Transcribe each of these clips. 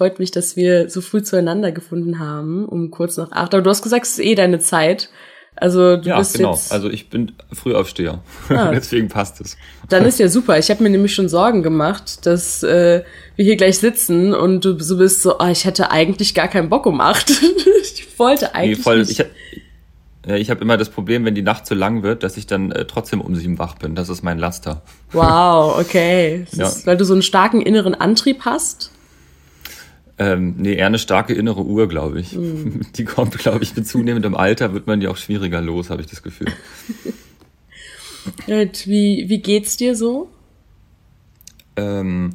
freut mich, dass wir so früh zueinander gefunden haben, um kurz nach acht. Aber du hast gesagt, es ist eh deine Zeit. Also du ja, bist genau. jetzt. Also ich bin Frühaufsteher. Ah. Deswegen passt es. Dann ist ja super. Ich habe mir nämlich schon Sorgen gemacht, dass äh, wir hier gleich sitzen und du so bist so, ah, ich hätte eigentlich gar keinen Bock um acht. ich wollte Nee, eigentlich voll, nicht. ich, hab- ja, ich habe immer das Problem, wenn die Nacht zu lang wird, dass ich dann äh, trotzdem um sieben wach bin. Das ist mein Laster. Wow, okay. Ja. ist, weil du so einen starken inneren Antrieb hast. Ähm, nee, eher eine starke innere Uhr, glaube ich. Hm. Die kommt, glaube ich, mit zunehmendem Alter wird man die auch schwieriger los, habe ich das Gefühl. Und Wie, wie geht's dir so? Ähm,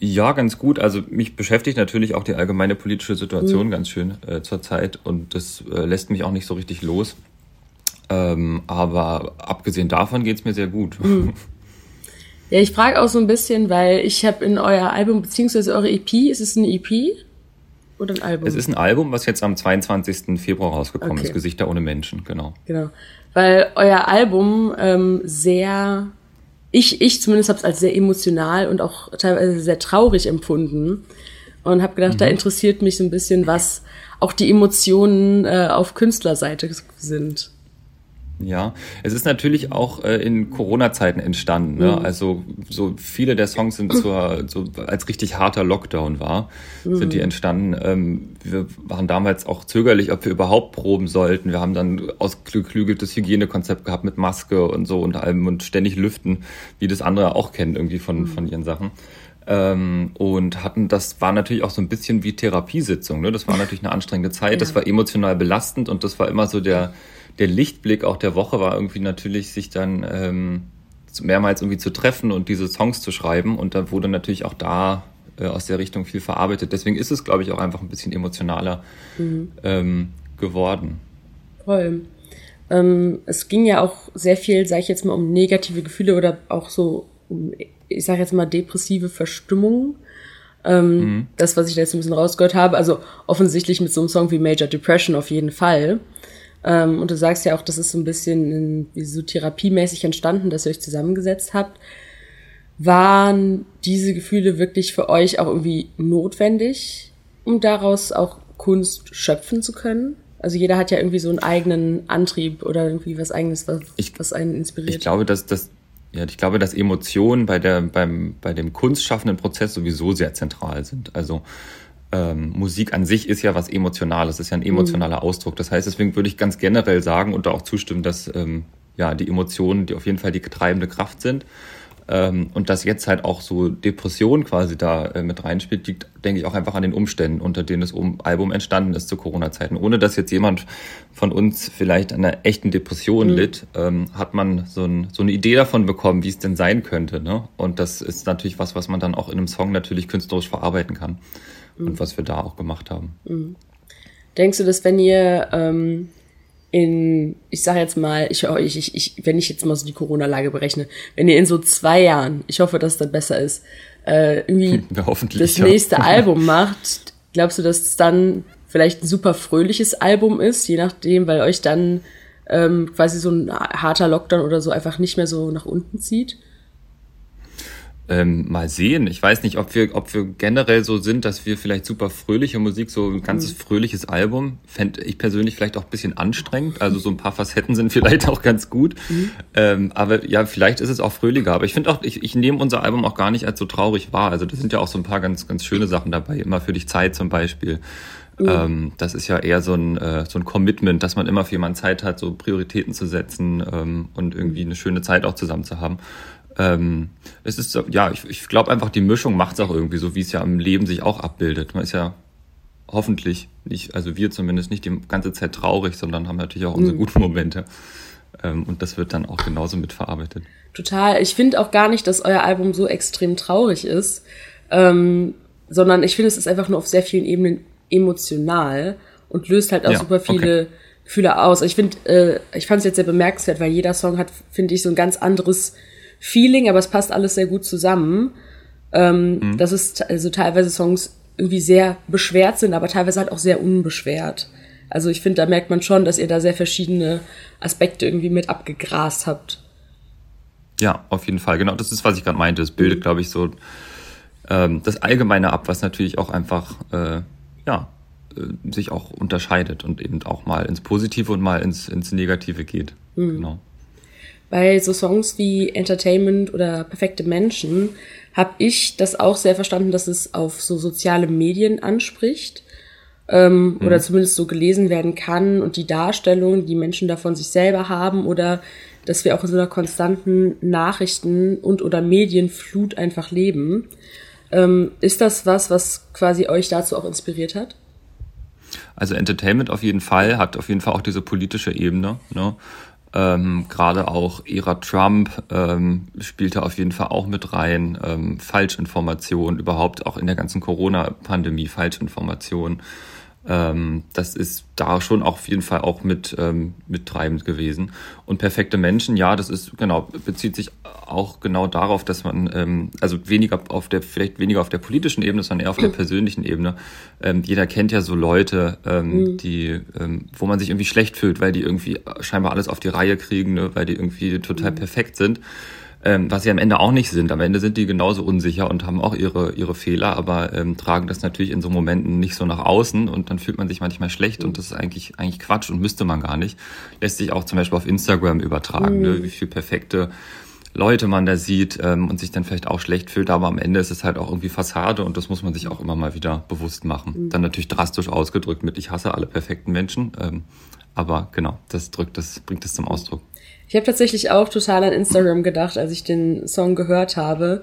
ja, ganz gut. Also mich beschäftigt natürlich auch die allgemeine politische. Situation ganz schön äh, zurzeit und das äh, lässt mich auch nicht so richtig los. Ähm, aber abgesehen davon geht's mir sehr gut. Mhm. Ja, ich frage auch so ein bisschen, weil ich habe in euer Album, beziehungsweise eure EP, ist es eine EP oder ein Album? Es ist ein Album, was jetzt am 22. Februar rausgekommen Okay. ist, Gesichter ohne Menschen, genau. Genau. Weil euer Album ähm, sehr, ich, ich zumindest habe es als sehr emotional und auch teilweise sehr traurig empfunden. Und habe gedacht, Mhm. da interessiert mich so ein bisschen, was auch die Emotionen äh, auf Künstlerseite sind. Ja, es ist natürlich auch äh, in Corona-Zeiten entstanden. Ne? Mhm. Also so viele der Songs sind zur, so als richtig harter Lockdown war, sind Mhm. die entstanden. Ähm, wir waren damals auch zögerlich, ob wir überhaupt proben sollten. Wir haben dann ausgeklügeltes Hygienekonzept gehabt mit Maske und so und allem und ständig lüften, wie das andere auch kennen irgendwie von, Mhm. von ihren Sachen. Ähm, und hatten, das war natürlich auch so ein bisschen wie Therapiesitzung. Ne? Das war natürlich eine anstrengende Zeit, das Ja. war emotional belastend und das war immer so der, der Lichtblick auch der Woche war irgendwie natürlich, sich dann ähm, mehrmals irgendwie zu treffen und diese Songs zu schreiben. Und da wurde natürlich auch da äh, aus der Richtung viel verarbeitet. Deswegen ist es, glaube ich, auch einfach ein bisschen emotionaler ähm, geworden. Voll. Ähm, es ging ja auch sehr viel, sage ich jetzt mal, um negative Gefühle oder auch so, um, ich sage jetzt mal, depressive Verstimmungen. Ähm, Das, was ich da jetzt ein bisschen rausgehört habe, also offensichtlich mit so einem Song wie Major Depression auf jeden Fall. Ähm, und du sagst ja auch, das ist so ein bisschen in, wie so therapiemäßig entstanden, dass ihr euch zusammengesetzt habt. Waren diese Gefühle wirklich für euch auch irgendwie notwendig, um daraus auch Kunst schöpfen zu können? Also jeder hat ja irgendwie so einen eigenen Antrieb oder irgendwie was eigenes, was, Ich- was einen inspiriert. Ich glaube, dass das ja, ich glaube, dass Emotionen bei der beim bei dem kunstschaffenden Prozess sowieso sehr zentral sind. Also ähm, Musik an sich ist ja was Emotionales, ist ja ein emotionaler Ausdruck. Das heißt, deswegen würde ich ganz generell sagen und da auch zustimmen, dass ähm, ja die Emotionen, die auf jeden Fall die treibende Kraft sind. Ähm, und dass jetzt halt auch so Depression quasi da äh, mit reinspielt, liegt, denke ich, auch einfach an den Umständen, unter denen das um Album entstanden ist zu Corona-Zeiten. Ohne dass jetzt jemand von uns vielleicht an einer echten Depression litt, ähm, hat man so, ein, so eine Idee davon bekommen, wie es denn sein könnte. Ne? Und das ist natürlich was, was man dann auch in einem Song natürlich künstlerisch verarbeiten kann. Und was wir da auch gemacht haben. Denkst du, dass wenn ihr ähm, in, ich sage jetzt mal, ich, ich, ich, wenn ich jetzt mal so die Corona-Lage berechne, wenn ihr in so zwei Jahren, ich hoffe, dass das besser ist, äh, irgendwie das ja. nächste Album macht, glaubst du, dass es dann vielleicht ein super fröhliches Album ist, je nachdem, weil euch dann ähm, quasi so ein harter Lockdown oder so einfach nicht mehr so nach unten zieht? Ähm, mal sehen. Ich weiß nicht, ob wir, ob wir generell so sind, dass wir vielleicht super fröhliche Musik, so ein ganzes fröhliches Album, fände ich persönlich vielleicht auch ein bisschen anstrengend. Also so ein paar Facetten sind vielleicht auch ganz gut. Ähm, aber ja, vielleicht ist es auch fröhlicher. Aber ich finde auch, ich, ich nehme unser Album auch gar nicht als so traurig wahr. Also da sind ja auch so ein paar ganz, ganz schöne Sachen dabei. Immer für dich Zeit zum Beispiel. Ähm, das ist ja eher so ein, äh, so ein Commitment, dass man immer für jemanden Zeit hat, so Prioritäten zu setzen ähm, und irgendwie eine schöne Zeit auch zusammen zu haben. Ähm, es ist, ja, ich, ich glaube einfach, die Mischung macht es auch irgendwie so, wie es ja im Leben sich auch abbildet. Man ist ja hoffentlich nicht, also wir zumindest nicht die ganze Zeit traurig, sondern haben natürlich auch unsere guten Momente. Ähm, und das wird dann auch genauso mitverarbeitet. Total. Ich finde auch gar nicht, dass euer Album so extrem traurig ist, ähm, sondern ich finde, es ist einfach nur auf sehr vielen Ebenen emotional und löst halt auch Ja, super viele Gefühle aus. Ich finde, äh, ich fand es jetzt sehr bemerkenswert, weil jeder Song hat, finde ich, so ein ganz anderes Feeling, aber es passt alles sehr gut zusammen. Ähm, Mhm. Dass es t- also teilweise Songs irgendwie sehr beschwert sind, aber teilweise halt auch sehr unbeschwert. Also ich finde, da merkt man schon, dass ihr da sehr verschiedene Aspekte irgendwie mit abgegrast habt. Ja, auf jeden Fall. Genau, das ist, was ich gerade meinte. Es bildet, glaube ich, so ähm, das Allgemeine ab, was natürlich auch einfach, äh, ja, äh, sich auch unterscheidet und eben auch mal ins Positive und mal ins, ins Negative geht. Mhm. Genau. Bei so Songs wie Entertainment oder Perfekte Menschen habe ich das auch sehr verstanden, dass es auf so soziale Medien anspricht ähm, mhm. oder zumindest so gelesen werden kann und die Darstellung, die Menschen davon sich selber haben oder dass wir auch in so einer konstanten Nachrichten- und oder Medienflut einfach leben. Ähm, ist das was, was quasi euch dazu auch inspiriert hat? Also Entertainment auf jeden Fall, hat auf jeden Fall auch diese politische Ebene. Ne? Ähm, Gerade auch Ära Trump ähm, spielte auf jeden Fall auch mit rein. Ähm, Falschinformationen, überhaupt auch in der ganzen Corona-Pandemie Falschinformationen. Ähm, das ist da schon auch auf jeden Fall auch mit, ähm, mit treibend gewesen. Und perfekte Menschen, ja, das ist genau, bezieht sich auch genau darauf, dass man, ähm, also weniger auf der, vielleicht weniger auf der politischen Ebene, sondern eher auf der persönlichen Ebene. Ähm, jeder kennt ja so Leute, ähm, mhm. die, ähm, wo man sich irgendwie schlecht fühlt, weil die irgendwie scheinbar alles auf die Reihe kriegen, ne, weil die irgendwie total mhm. perfekt sind ähm, was sie am Ende auch nicht sind. Am Ende sind die genauso unsicher und haben auch ihre, ihre Fehler, aber ähm, tragen das natürlich in so Momenten nicht so nach außen und dann fühlt man sich manchmal schlecht und das ist eigentlich, eigentlich Quatsch und müsste man gar nicht. Lässt sich auch zum Beispiel auf Instagram übertragen, ne? mhm. ne? wie viel perfekte Leute man da sieht ähm, und sich dann vielleicht auch schlecht fühlt, aber am Ende ist es halt auch irgendwie Fassade und das muss man sich auch immer mal wieder bewusst machen. Mhm. Dann natürlich drastisch ausgedrückt mit ich hasse alle perfekten Menschen, ähm, aber genau, das drückt das, bringt es zum Ausdruck. Ich habe tatsächlich auch total an Instagram gedacht, als ich den Song gehört habe.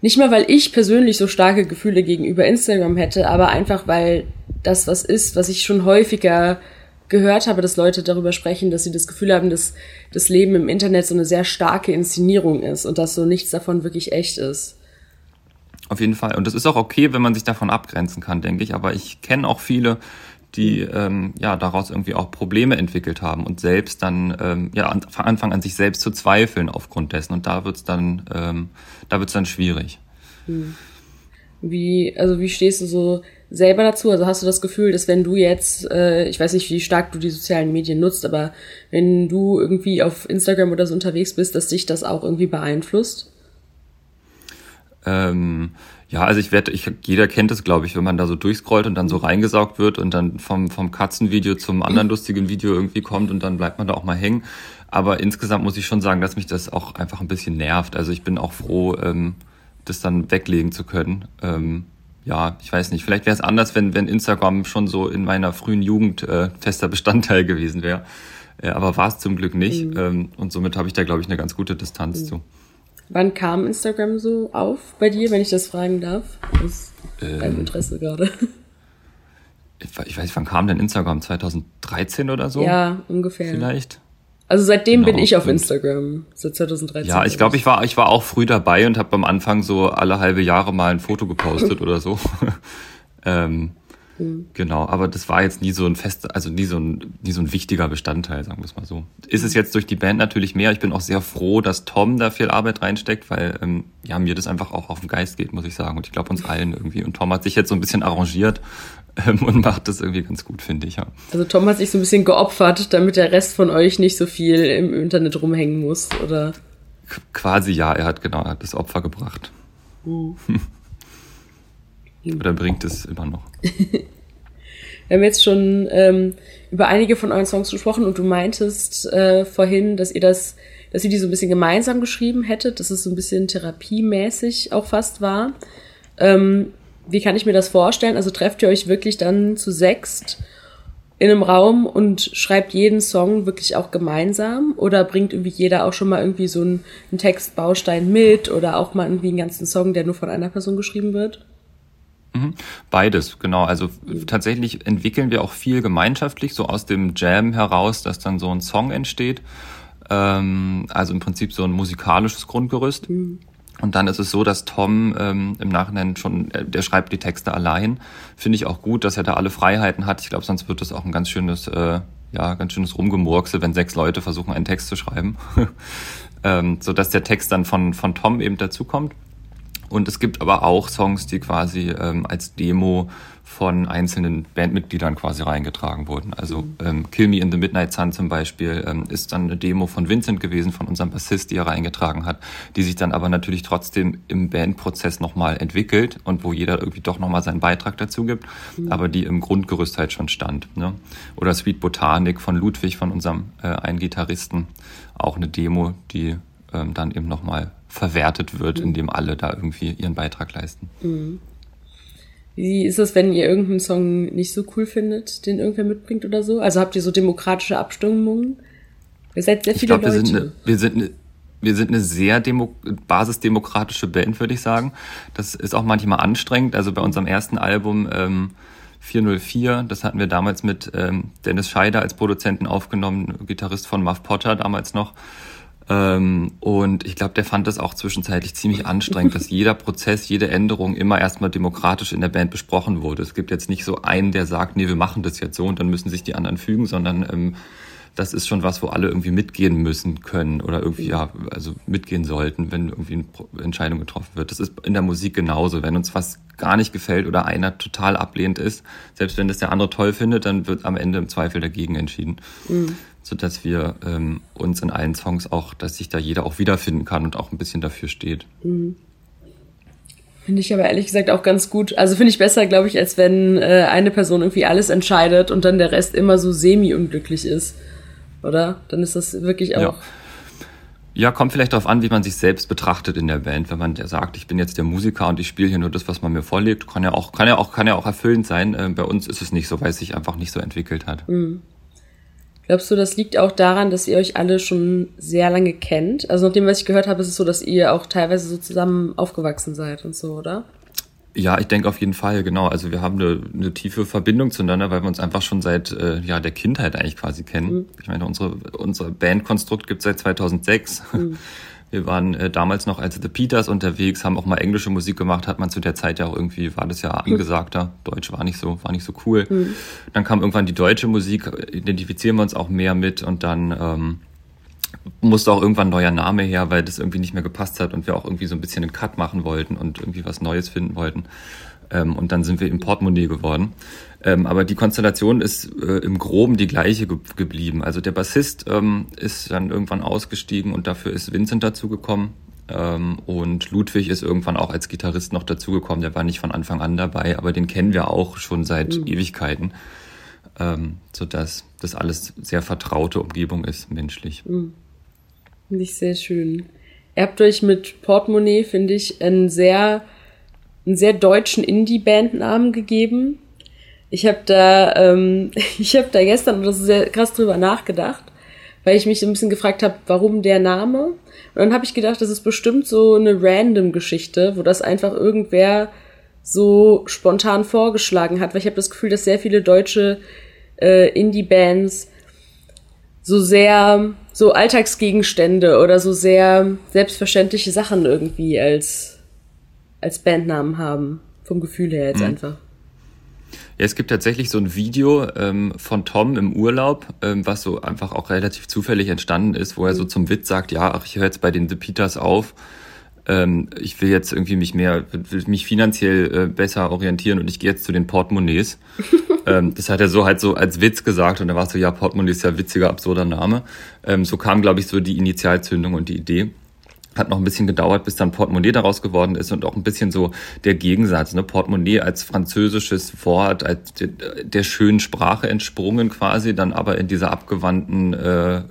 Nicht mal, weil ich persönlich so starke Gefühle gegenüber Instagram hätte, aber einfach, weil das was ist, was ich schon häufiger gehört habe, dass Leute darüber sprechen, dass sie das Gefühl haben, dass das Leben im Internet so eine sehr starke Inszenierung ist und dass so nichts davon wirklich echt ist. Auf jeden Fall. Und das ist auch okay, wenn man sich davon abgrenzen kann, denke ich. Aber ich kenne auch viele, die ähm, ja daraus irgendwie auch Probleme entwickelt haben und selbst dann ähm, ja an, anfangen an sich selbst zu zweifeln aufgrund dessen und da wird's dann ähm, da wird's dann schwierig. Hm. Wie also wie stehst du so selber dazu? Also hast du das Gefühl, dass wenn du jetzt, äh, ich weiß nicht, wie stark du die sozialen Medien nutzt, aber wenn du irgendwie auf Instagram oder so unterwegs bist, dass dich das auch irgendwie beeinflusst? Ähm, ja, also ich werde, ich, jeder kennt es, glaube ich, wenn man da so durchscrollt und dann so reingesaugt wird und dann vom, vom Katzenvideo zum anderen lustigen Video irgendwie kommt und dann bleibt man da auch mal hängen. Aber insgesamt muss ich schon sagen, dass mich das auch einfach ein bisschen nervt. Also ich bin auch froh, ähm, das dann weglegen zu können. Ähm, ja, ich weiß nicht, vielleicht wäre es anders, wenn, wenn Instagram schon so in meiner frühen Jugend äh, fester Bestandteil gewesen wäre. Äh, aber war es zum Glück nicht. Mhm. Ähm, und somit habe ich da, glaube ich, eine ganz gute Distanz mhm. zu. Wann kam Instagram so auf bei dir, wenn ich das fragen darf? Das ist ähm, Interesse gerade. Ich weiß, wann kam denn Instagram? 2013 oder so? Ja, ungefähr. Vielleicht. Also seitdem genau, bin ich auf Instagram, seit 2013. Ja, ich glaube, ich war, ich war auch früh dabei und habe am Anfang so alle halbe Jahre mal ein Foto gepostet oder so. ähm, Mhm. Genau, aber das war jetzt nie so ein fest, also nie so ein, nie so ein wichtiger Bestandteil, sagen wir es mal so. Ist es jetzt durch die Band natürlich mehr. Ich bin auch sehr froh, dass Tom da viel Arbeit reinsteckt, weil ähm, ja mir das einfach auch auf den Geist geht, muss ich sagen. Und ich glaube uns allen irgendwie. Und Tom hat sich jetzt so ein bisschen arrangiert ähm, und macht das irgendwie ganz gut, finde ich. Ja. Also Tom hat sich so ein bisschen geopfert, damit der Rest von euch nicht so viel im Internet rumhängen muss, oder? quasi ja, er hat genau, er hat das Opfer gebracht. Mhm. Oder bringt es immer noch? Wir haben jetzt schon ähm, über einige von euren Songs gesprochen und du meintest äh, vorhin, dass ihr das, dass ihr die so ein bisschen gemeinsam geschrieben hättet, dass es so ein bisschen therapiemäßig auch fast war. Ähm, wie kann ich mir das vorstellen? Also trefft ihr euch wirklich dann zu sechst in einem Raum und schreibt jeden Song wirklich auch gemeinsam? Oder bringt irgendwie jeder auch schon mal irgendwie so einen, einen Textbaustein mit oder auch mal irgendwie einen ganzen Song, der nur von einer Person geschrieben wird? Mhm. Beides, genau. Also tatsächlich entwickeln wir auch viel gemeinschaftlich, so aus dem Jam heraus, dass dann so ein Song entsteht. Ähm, also im Prinzip so ein musikalisches Grundgerüst. Mhm. Und dann ist es so, dass Tom ähm, im Nachhinein schon, äh, der schreibt die Texte allein. Finde ich auch gut, dass er da alle Freiheiten hat. Ich glaube, sonst wird das auch ein ganz schönes, äh, ja, ganz schönes Rumgemurkse, wenn sechs Leute versuchen, einen Text zu schreiben. ähm, so dass der Text dann von, von Tom eben dazukommt. Und es gibt aber auch Songs, die quasi ähm, als Demo von einzelnen Bandmitgliedern quasi reingetragen wurden. Also mhm. ähm, Kill Me in the Midnight Sun zum Beispiel ähm, ist dann eine Demo von Vincent gewesen, von unserem Bassist, die er reingetragen hat, die sich dann aber natürlich trotzdem im Bandprozess nochmal entwickelt und wo jeder irgendwie doch nochmal seinen Beitrag dazu gibt, mhm. aber die im Grundgerüst halt schon stand. Ne? Oder Sweet Botanik von Ludwig, von unserem äh, einen Gitarristen, auch eine Demo, die ähm, dann eben nochmal verwertet wird, mhm. indem alle da irgendwie ihren Beitrag leisten. Mhm. Wie ist es, wenn ihr irgendeinen Song nicht so cool findet, den irgendwer mitbringt oder so? Also habt ihr so demokratische Abstimmungen? Ihr seid sehr viele ich glaub, Leute. Wir sind eine, wir sind eine, wir sind eine sehr demo basisdemokratische Band, würde ich sagen. Das ist auch manchmal anstrengend. Also bei unserem ersten Album ähm, 404, das hatten wir damals mit ähm, Dennis Scheider als Produzenten aufgenommen, Gitarrist von Muff Potter damals noch. Ähm, und ich glaube, der fand das auch zwischenzeitlich ziemlich anstrengend, dass jeder Prozess, jede Änderung immer erstmal demokratisch in der Band besprochen wurde. Es gibt jetzt nicht so einen, der sagt, nee, wir machen das jetzt so und dann müssen sich die anderen fügen, sondern ähm, das ist schon was, wo alle irgendwie mitgehen müssen können oder irgendwie, ja, also mitgehen sollten, wenn irgendwie eine Entscheidung getroffen wird. Das ist in der Musik genauso. Wenn uns was gar nicht gefällt oder einer total ablehnend ist, selbst wenn das der andere toll findet, dann wird am Ende im Zweifel dagegen entschieden. Mhm so dass wir ähm, uns in allen Songs auch, dass sich da jeder auch wiederfinden kann und auch ein bisschen dafür steht. Mhm. Finde ich aber ehrlich gesagt auch ganz gut. Also finde ich besser, glaube ich, als wenn äh, eine Person irgendwie alles entscheidet und dann der Rest immer so semi-unglücklich ist. Oder? Dann ist das wirklich auch. Ja. Ja, kommt vielleicht darauf an, wie man sich selbst betrachtet in der Band. Wenn man der sagt, ich bin jetzt der Musiker und ich spiele hier nur das, was man mir vorlegt, kann ja auch, kann ja auch, kann ja auch erfüllend sein. Äh, bei uns ist es nicht so, weil es sich einfach nicht so entwickelt hat. Mhm. Glaubst du, das liegt auch daran, dass ihr euch alle schon sehr lange kennt? Also nach dem, was ich gehört habe, ist es so, dass ihr auch teilweise so zusammen aufgewachsen seid und so, oder? Ja, ich denke auf jeden Fall, genau. Also wir haben eine, eine tiefe Verbindung zueinander, weil wir uns einfach schon seit äh, ja, der Kindheit eigentlich quasi kennen. Mhm. Ich meine, unsere, unser Bandkonstrukt gibt seit 2006. Mhm. Wir waren äh, damals noch als The Peters unterwegs, haben auch mal englische Musik gemacht, hat man zu der Zeit ja auch irgendwie, war das ja angesagter. Deutsch war nicht so, war nicht so cool. Mhm. Dann kam irgendwann die deutsche Musik, identifizieren wir uns auch mehr mit und dann ähm, musste auch irgendwann ein neuer Name her, weil das irgendwie nicht mehr gepasst hat und wir auch irgendwie so ein bisschen einen Cut machen wollten und irgendwie was Neues finden wollten. Ähm, und dann sind wir im Portemonnaie geworden. Ähm, aber die Konstellation ist äh, im Groben die gleiche ge geblieben. Also der Bassist ähm, ist dann irgendwann ausgestiegen und dafür ist Vincent dazugekommen. Ähm, und Ludwig ist irgendwann auch als Gitarrist noch dazugekommen. Der war nicht von Anfang an dabei, aber den kennen wir auch schon seit mhm. Ewigkeiten. Ähm, sodass das alles sehr vertraute Umgebung ist, menschlich. Mhm. Finde ich sehr schön. Ihr habt euch mit Portemonnaie, finde ich, einen sehr, einen sehr deutschen Indie-Bandnamen gegeben ich habe da, ähm, ich habe da gestern oder so sehr krass drüber nachgedacht, weil ich mich so ein bisschen gefragt habe, warum der Name. Und dann habe ich gedacht, das ist bestimmt so eine random Geschichte, wo das einfach irgendwer so spontan vorgeschlagen hat, weil ich habe das Gefühl, dass sehr viele deutsche äh, Indie-Bands so sehr so Alltagsgegenstände oder so sehr selbstverständliche Sachen irgendwie als als Bandnamen haben vom Gefühl her jetzt mhm. einfach. Ja, es gibt tatsächlich so ein Video ähm, von Tom im Urlaub, ähm, was so einfach auch relativ zufällig entstanden ist, wo er so mhm. zum Witz sagt, ja, ach, ich höre jetzt bei den The Peters auf. Ähm, ich will jetzt irgendwie mich mehr, will mich finanziell äh, besser orientieren und ich gehe jetzt zu den Portemonnaies. ähm, das hat er so halt so als Witz gesagt und da war so, ja, Portemonnaie ist ja witziger, absurder Name. Ähm, so kam, glaube ich, so die Initialzündung und die Idee hat noch ein bisschen gedauert, bis dann Portemonnaie daraus geworden ist und auch ein bisschen so der Gegensatz. Ne? Portemonnaie als französisches Wort, als der, der schönen Sprache entsprungen quasi, dann aber in dieser abgewandten äh,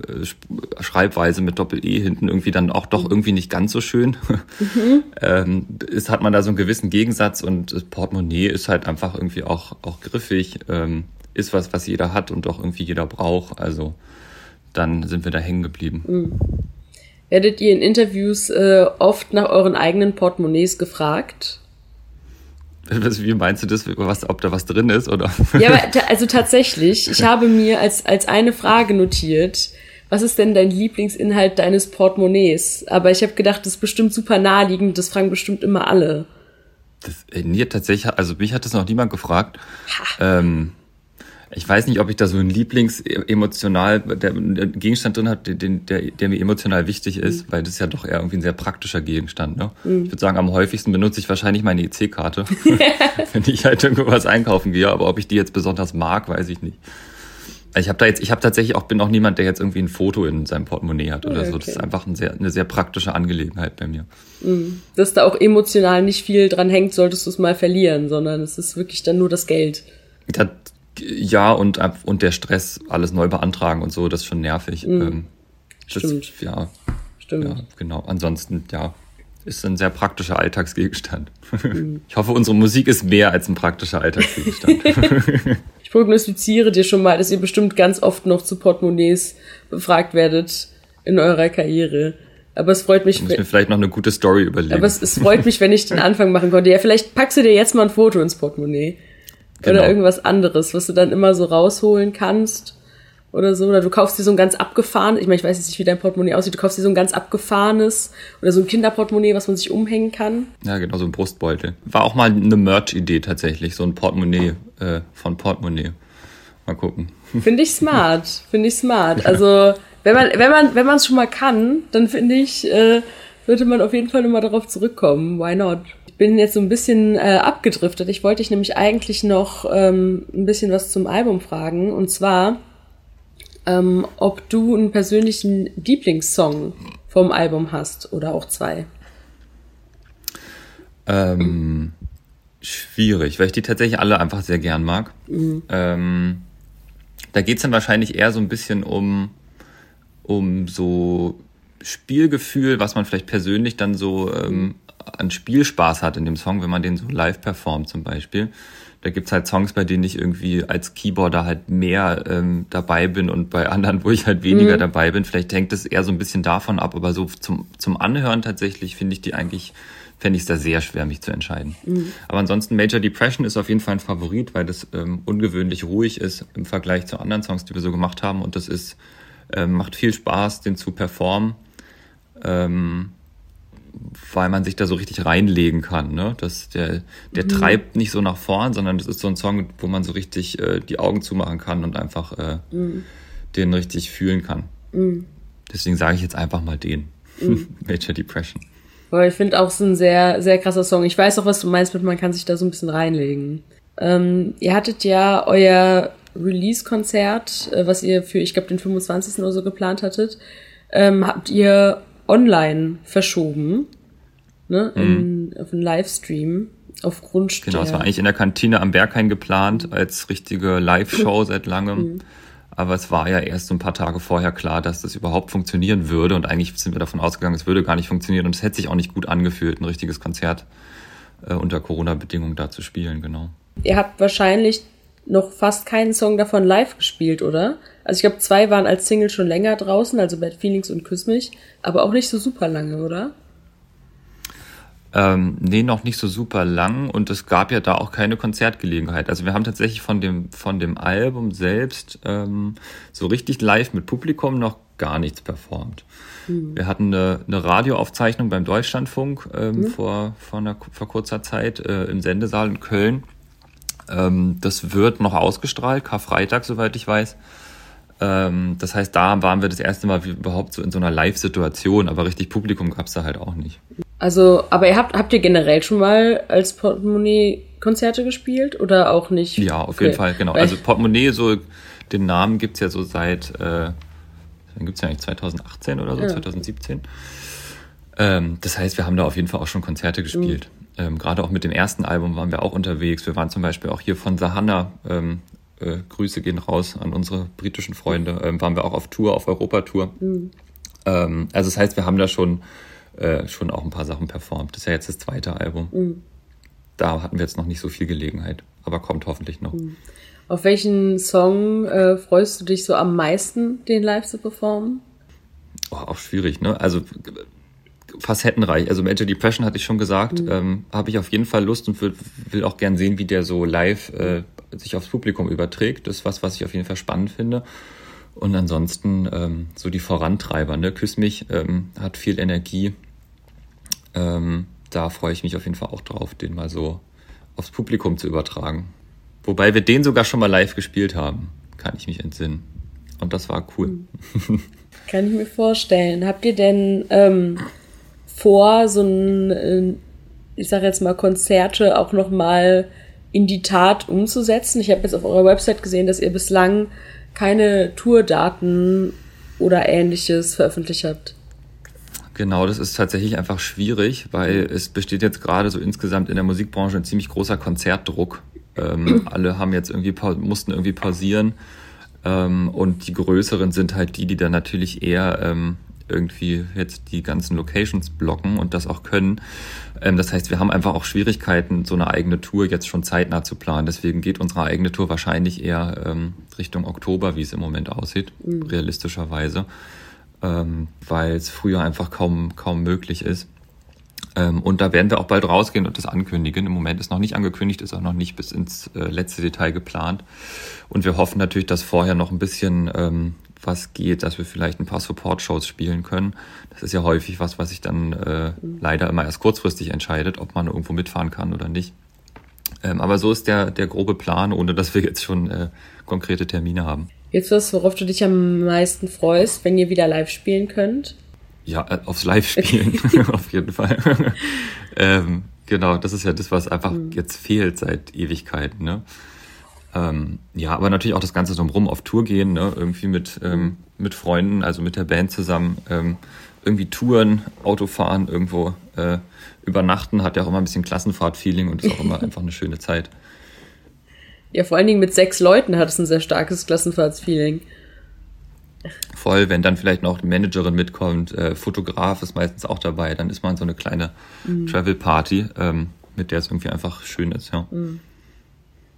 Schreibweise mit Doppel-E hinten irgendwie dann auch doch irgendwie nicht ganz so schön. Mhm. ähm, ist, hat man da so einen gewissen Gegensatz und Portemonnaie ist halt einfach irgendwie auch, auch griffig, ähm, ist was, was jeder hat und auch irgendwie jeder braucht. Also dann sind wir da hängen geblieben. Mhm werdet ihr in Interviews äh, oft nach euren eigenen Portemonnaies gefragt? Wie meinst du das, was, ob da was drin ist, oder? Ja, also tatsächlich, ich habe mir als, als eine Frage notiert, was ist denn dein Lieblingsinhalt deines Portemonnaies? Aber ich habe gedacht, das ist bestimmt super naheliegend, das fragen bestimmt immer alle. Das, äh, nee, tatsächlich, also mich hat das noch niemand gefragt. Ähm, Ich weiß nicht, ob ich da so einen Lieblings-emotional, der, der Gegenstand drin hat, den, der, der mir emotional wichtig ist, mhm. weil das ist ja doch eher irgendwie ein sehr praktischer Gegenstand. Ne? Mhm. Ich würde sagen, am häufigsten benutze ich wahrscheinlich meine EC-Karte, wenn ich halt irgendwo was einkaufen gehe. Aber ob ich die jetzt besonders mag, weiß ich nicht. Ich habe da jetzt, ich habe tatsächlich auch bin auch niemand, der jetzt irgendwie ein Foto in seinem Portemonnaie hat oder okay. so. Das ist einfach ein sehr, eine sehr praktische Angelegenheit bei mir. Mhm. Dass da auch emotional nicht viel dran hängt, solltest du es mal verlieren, sondern es ist wirklich dann nur das Geld. Ja, ja und und der Stress, alles neu beantragen und so, das ist schon nervig. Mhm. Ähm, das, Stimmt. Ja. Stimmt. Ja, genau. Ansonsten, ja, ist ein sehr praktischer Alltagsgegenstand. Mhm. Ich hoffe, unsere Musik ist mehr als ein praktischer Alltagsgegenstand. Ich prognostiziere dir schon mal, dass ihr bestimmt ganz oft noch zu Portemonnaies befragt werdet in eurer Karriere. Aber es freut mich. Ich muss mir vielleicht noch eine gute Story überlegen. Aber es, es freut mich, wenn ich den Anfang machen konnte. Ja, vielleicht packst du dir jetzt mal ein Foto ins Portemonnaie. Genau. Oder irgendwas anderes, was du dann immer so rausholen kannst oder so. Oder du kaufst dir so ein ganz abgefahrenes, ich meine, ich weiß jetzt nicht, wie dein Portemonnaie aussieht, du kaufst dir so ein ganz abgefahrenes oder so ein Kinderportemonnaie, was man sich umhängen kann. Ja, genau, so ein Brustbeutel. War auch mal eine Merch-Idee tatsächlich, so ein Portemonnaie äh, von Portemonnaie. Mal gucken. Finde ich smart, finde ich smart. Also, wenn man, wenn man, wenn man es schon mal kann, dann finde ich, äh, würde man auf jeden Fall nochmal darauf zurückkommen. Why not? Ich bin jetzt so ein bisschen äh, abgedriftet. Ich wollte dich nämlich eigentlich noch ähm, ein bisschen was zum Album fragen. Und zwar, ähm, ob du einen persönlichen Lieblingssong vom Album hast oder auch zwei. Ähm, schwierig, weil ich die tatsächlich alle einfach sehr gern mag. Mhm. Ähm, da geht es dann wahrscheinlich eher so ein bisschen um, um so Spielgefühl, was man vielleicht persönlich dann so ähm, an Spielspaß hat in dem Song, wenn man den so live performt zum Beispiel da gibt's halt Songs, bei denen ich irgendwie als Keyboarder halt mehr ähm, dabei bin und bei anderen, wo ich halt weniger mhm. dabei bin. Vielleicht hängt es eher so ein bisschen davon ab, aber so zum, zum Anhören tatsächlich finde ich die eigentlich, fände ich es da sehr schwer, mich zu entscheiden. Mhm. Aber ansonsten Major Depression ist auf jeden Fall ein Favorit, weil das ähm, ungewöhnlich ruhig ist im Vergleich zu anderen Songs, die wir so gemacht haben. Und das ist, ähm, macht viel Spaß, den zu performen. Ähm, weil man sich da so richtig reinlegen kann. Ne? Das, der der mhm. treibt nicht so nach vorn, sondern das ist so ein Song, wo man so richtig äh, die Augen zumachen kann und einfach äh, mhm. den richtig fühlen kann. Mhm. Deswegen sage ich jetzt einfach mal den. Mhm. Major Depression. Aber ich finde auch so ein sehr, sehr krasser Song. Ich weiß auch, was du meinst mit, man kann sich da so ein bisschen reinlegen. Ähm, ihr hattet ja euer Release-Konzert, äh, was ihr für, ich glaube, den 25. oder so geplant hattet, ähm, habt ihr online verschoben, ne, mhm. in, auf einen Livestream aufgrund Genau, es war eigentlich in der Kantine am Berghain geplant als richtige Live-Show seit langem. Mhm. Aber es war ja erst so ein paar Tage vorher klar, dass das überhaupt funktionieren würde. Und eigentlich sind wir davon ausgegangen, es würde gar nicht funktionieren. Und es hätte sich auch nicht gut angefühlt, ein richtiges Konzert äh, unter Corona-Bedingungen da zu spielen, genau. Ihr habt wahrscheinlich noch fast keinen Song davon live gespielt, oder? Also ich glaube, zwei waren als Single schon länger draußen, also Bad Feelings und Küss mich, aber auch nicht so super lange, oder? Ähm, nee, noch nicht so super lang und es gab ja da auch keine Konzertgelegenheit. Also wir haben tatsächlich von dem, von dem Album selbst ähm, so richtig live mit Publikum noch gar nichts performt. Mhm. Wir hatten eine, eine Radioaufzeichnung beim Deutschlandfunk ähm, mhm. vor, vor, einer, vor kurzer Zeit äh, im Sendesaal in Köln. Ähm, das wird noch ausgestrahlt, Karfreitag, soweit ich weiß. Ähm, das heißt, da waren wir das erste Mal überhaupt so in so einer Live-Situation, aber richtig Publikum gab's da halt auch nicht. Also, aber ihr habt, habt ihr generell schon mal als Portemonnaie Konzerte gespielt oder auch nicht? Ja, auf okay. jeden Fall, genau. Also Portemonnaie, so den Namen gibt's ja so seit, äh, dann gibt's ja eigentlich 2018 oder so, ja. 2017. Ähm, das heißt, wir haben da auf jeden Fall auch schon Konzerte gespielt. Mhm. Ähm, Gerade auch mit dem ersten Album waren wir auch unterwegs. Wir waren zum Beispiel auch hier von Sahana ähm, äh, Grüße gehen raus an unsere britischen Freunde, ähm, waren wir auch auf Tour, auf Europatour. Mhm. Ähm, also das heißt, wir haben da schon, äh, schon auch ein paar Sachen performt. Das ist ja jetzt das zweite Album. Mhm. Da hatten wir jetzt noch nicht so viel Gelegenheit, aber kommt hoffentlich noch. Mhm. Auf welchen Song äh, freust du dich so am meisten, den live zu performen? Oh, auch schwierig, ne? Also facettenreich. Also Major Depression hatte ich schon gesagt, mhm. ähm, habe ich auf jeden Fall Lust und will, will auch gern sehen, wie der so live äh, sich aufs Publikum überträgt. Das ist was, was ich auf jeden Fall spannend finde. Und ansonsten ähm, so die Vorantreiber, ne? Küss mich, ähm, hat viel Energie. Ähm, da freue ich mich auf jeden Fall auch drauf, den mal so aufs Publikum zu übertragen. Wobei wir den sogar schon mal live gespielt haben, kann ich mich entsinnen. Und das war cool. Kann ich mir vorstellen. Habt ihr denn ähm, vor, so ein, äh, ich sage jetzt mal, Konzerte auch noch mal in die Tat umzusetzen? Ich habe jetzt auf eurer Website gesehen, dass ihr bislang keine Tourdaten oder ähnliches veröffentlicht habt. Genau, das ist tatsächlich einfach schwierig, weil es besteht jetzt gerade so insgesamt in der Musikbranche ein ziemlich großer Konzertdruck. Ähm, alle haben jetzt irgendwie mussten irgendwie pausieren ähm, und die größeren sind halt die, die dann natürlich eher ähm, irgendwie jetzt die ganzen Locations blocken und das auch können. Ähm, das heißt, wir haben einfach auch Schwierigkeiten, so eine eigene Tour jetzt schon zeitnah zu planen. Deswegen geht unsere eigene Tour wahrscheinlich eher ähm, Richtung Oktober, wie es im Moment aussieht, mhm. realistischerweise, ähm, weil es früher einfach kaum, kaum möglich ist. Ähm, und da werden wir auch bald rausgehen und das ankündigen. Im Moment ist noch nicht angekündigt, ist auch noch nicht bis ins äh, letzte Detail geplant. Und wir hoffen natürlich, dass vorher noch ein bisschen ähm, was geht, dass wir vielleicht ein paar Support-Shows spielen können. Das ist ja häufig was, was sich dann äh, leider immer erst kurzfristig entscheidet, ob man irgendwo mitfahren kann oder nicht. Ähm, aber so ist der, der grobe Plan, ohne dass wir jetzt schon äh, konkrete Termine haben. Jetzt was, worauf du dich am meisten freust, wenn ihr wieder live spielen könnt? Ja, äh, aufs Live-Spielen, auf jeden Fall. ähm, genau, das ist ja das, was einfach mhm. jetzt fehlt seit Ewigkeiten. Ne? Ähm, ja, aber natürlich auch das Ganze drumherum auf Tour gehen, ne? irgendwie mit, ähm, mit Freunden, also mit der Band zusammen, ähm, irgendwie Touren, Autofahren, irgendwo äh, übernachten, hat ja auch immer ein bisschen Klassenfahrt-Feeling und ist auch immer einfach eine schöne Zeit. Ja, vor allen Dingen mit sechs Leuten hat es ein sehr starkes Klassenfahrtsfeeling. Voll, wenn dann vielleicht noch die Managerin mitkommt, äh, Fotograf ist meistens auch dabei, dann ist man so eine kleine mhm. Travel-Party, ähm, mit der es irgendwie einfach schön ist, ja. Mhm.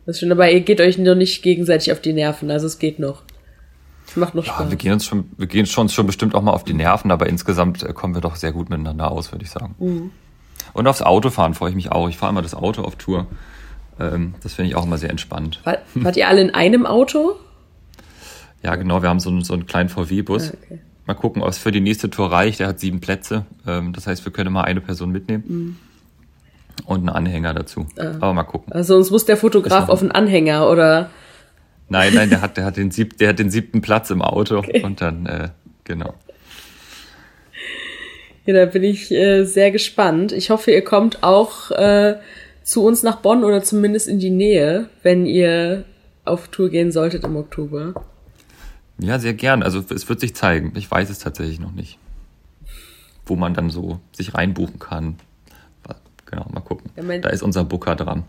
Das ist schön, aber ihr geht euch nur nicht gegenseitig auf die Nerven, also es geht noch. Es macht noch Spaß. Ja, wir gehen uns schon, wir gehen schon, schon bestimmt auch mal auf die Nerven, aber insgesamt äh, kommen wir doch sehr gut miteinander aus, würde ich sagen. Mhm. Und aufs Autofahren freue ich mich auch. Ich fahre immer das Auto auf Tour. Ähm, das finde ich auch immer sehr entspannt. War, wart ihr alle in einem Auto? Ja, genau. Wir haben so, einen, so einen kleinen VW-Bus. Ah, okay. Mal gucken, ob es für die nächste Tour reicht. Der hat sieben Plätze. Ähm, das heißt, wir können mal eine Person mitnehmen. Mhm und einen Anhänger dazu. Ah. Aber mal gucken. Also uns muss der Fotograf auf einen Anhänger oder? Nein, nein, der hat, der hat den sieb, der hat den siebten Platz im Auto okay. und dann äh, genau. Ja, da bin ich äh, sehr gespannt. Ich hoffe, ihr kommt auch äh, zu uns nach Bonn oder zumindest in die Nähe, wenn ihr auf Tour gehen solltet im Oktober. Ja, sehr gern. Also es wird sich zeigen. Ich weiß es tatsächlich noch nicht, wo man dann so sich reinbuchen kann, genau, mal gucken. Ja, mein, da ist unser Booker dran.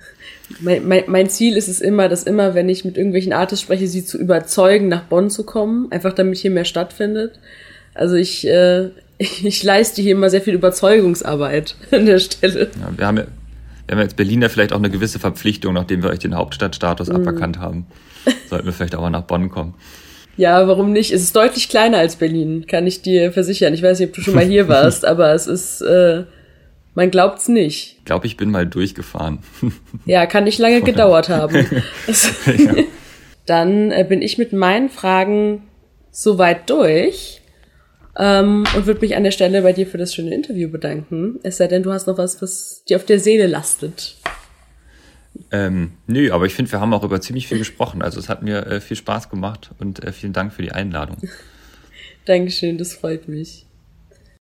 Mein, mein, mein, Ziel ist es immer, dass immer, wenn ich mit irgendwelchen Artists spreche, sie zu überzeugen, nach Bonn zu kommen, einfach damit hier mehr stattfindet. Also ich, äh, ich leiste hier immer sehr viel Überzeugungsarbeit an der Stelle. Ja, wir haben ja, wir haben jetzt Berliner vielleicht auch eine gewisse Verpflichtung, nachdem wir euch den Hauptstadtstatus mm. aberkannt haben. Sollten wir vielleicht auch mal nach Bonn kommen. Ja, warum nicht? Es ist deutlich kleiner als Berlin, kann ich dir versichern. Ich weiß nicht, ob du schon mal hier warst, aber es ist äh, man glaubt's nicht. Ich glaube, ich bin mal durchgefahren. Ja, kann nicht lange gedauert haben. ja. Dann äh, bin ich mit meinen Fragen soweit durch ähm, und würde mich an der Stelle bei dir für das schöne Interview bedanken. Es sei denn, du hast noch was, was dir auf der Seele lastet. Ähm, nö, aber ich finde, wir haben auch über ziemlich viel gesprochen. Also es hat mir äh, viel Spaß gemacht und äh, vielen Dank für die Einladung. Dankeschön, das freut mich.